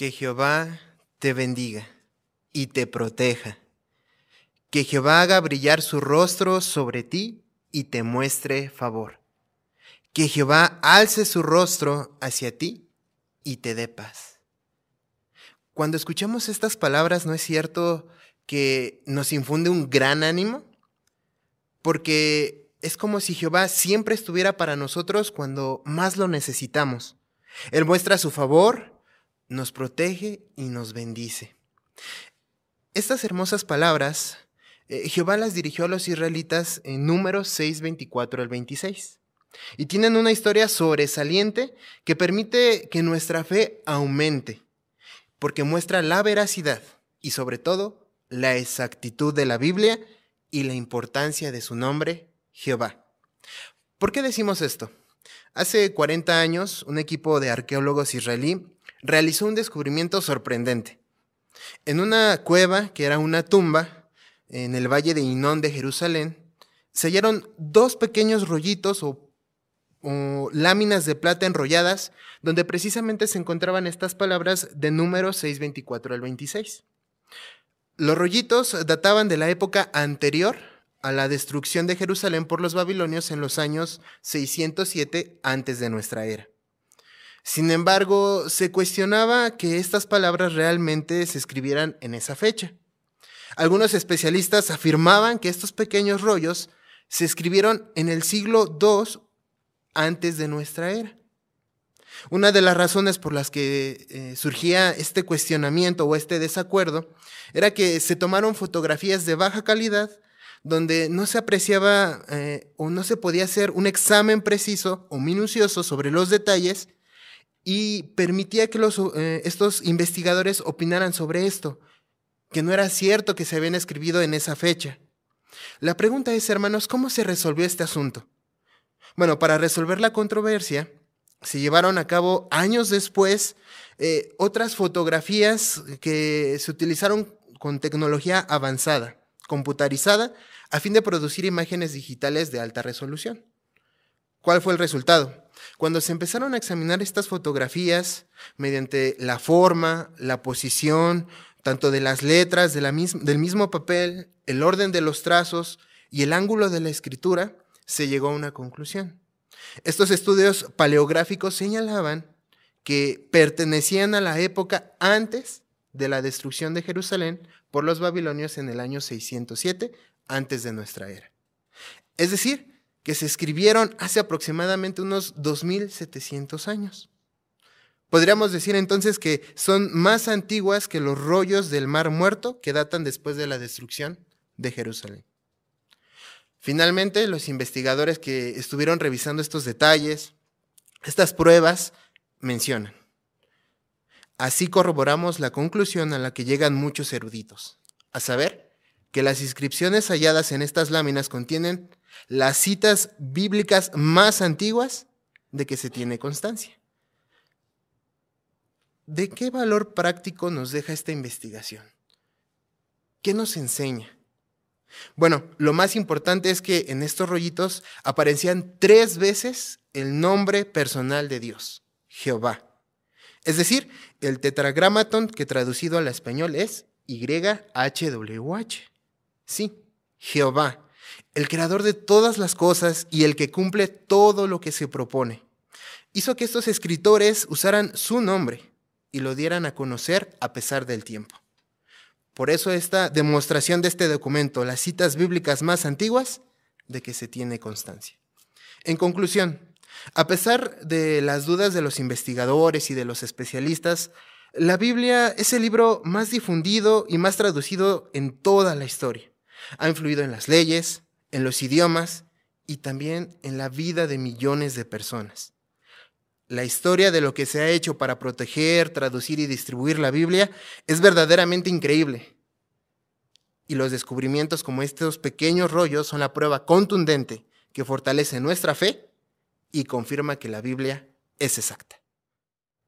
Que Jehová te bendiga y te proteja. Que Jehová haga brillar su rostro sobre ti y te muestre favor. Que Jehová alce su rostro hacia ti y te dé paz. Cuando escuchamos estas palabras, ¿no es cierto que nos infunde un gran ánimo? Porque es como si Jehová siempre estuviera para nosotros cuando más lo necesitamos. Él muestra su favor, nos protege y nos bendice. Estas hermosas palabras, eh, Jehová las dirigió a los israelitas en números 6, 24 al 26. Y tienen una historia sobresaliente que permite que nuestra fe aumente, porque muestra la veracidad y sobre todo la exactitud de la Biblia y la importancia de su nombre, Jehová. ¿Por qué decimos esto? Hace 40 años, un equipo de arqueólogos israelí realizó un descubrimiento sorprendente. En una cueva, que era una tumba, en el valle de Inón de Jerusalén, se hallaron dos pequeños rollitos o, láminas de plata enrolladas, donde precisamente se encontraban estas palabras de número 624 al 26. Los rollitos databan de la época anterior a la destrucción de Jerusalén por los babilonios en los años 607 antes de nuestra era. Sin embargo, se cuestionaba que estas palabras realmente se escribieran en esa fecha. Algunos especialistas afirmaban que estos pequeños rollos se escribieron en el siglo II antes de nuestra era. Una de las razones por las que eh, surgía este cuestionamiento o este desacuerdo era que se tomaron fotografías de baja calidad donde no se apreciaba eh, o no se podía hacer un examen preciso o minucioso sobre los detalles y permitía que eh, estos investigadores opinaran sobre esto, que no era cierto que se habían escribido en esa fecha. La pregunta es, hermanos, ¿cómo se resolvió este asunto? Bueno, para resolver la controversia, se llevaron a cabo años después eh, otras fotografías que se utilizaron con tecnología avanzada, computarizada, a fin de producir imágenes digitales de alta resolución. ¿Cuál fue el resultado? Cuando se empezaron a examinar estas fotografías mediante la forma, la posición, tanto de las letras del mismo papel, el orden de los trazos y el ángulo de la escritura, se llegó a una conclusión. Estos estudios paleográficos señalaban que pertenecían a la época antes de la destrucción de Jerusalén por los babilonios en el año 607 antes de nuestra era. Es decir, que se escribieron hace aproximadamente unos 2700 años. Podríamos decir entonces que son más antiguas que los rollos del Mar Muerto que datan después de la destrucción de Jerusalén. Finalmente, los investigadores que estuvieron revisando estos detalles, estas pruebas, mencionan. Así corroboramos la conclusión a la que llegan muchos eruditos, a saber, que las inscripciones halladas en estas láminas contienen las citas bíblicas más antiguas de que se tiene constancia. ¿De qué valor práctico nos deja esta investigación? ¿Qué nos enseña? Bueno, lo más importante es que en estos rollitos aparecían tres veces el nombre personal de Dios, Jehová. Es decir, el tetragramaton que traducido al español es YHWH. Sí, Jehová, el creador de todas las cosas y el que cumple todo lo que se propone. Hizo que estos escritores usaran su nombre y lo dieran a conocer a pesar del tiempo. Por eso esta demostración de este documento, las citas bíblicas más antiguas, de que se tiene constancia. En conclusión, a pesar de las dudas de los investigadores y de los especialistas, la Biblia es el libro más difundido y más traducido en toda la historia. Ha influido en las leyes, en los idiomas y también en la vida de millones de personas. La historia de lo que se ha hecho para proteger, traducir y distribuir la Biblia es verdaderamente increíble. Y los descubrimientos como estos pequeños rollos son la prueba contundente que fortalece nuestra fe y confirma que la Biblia es exacta.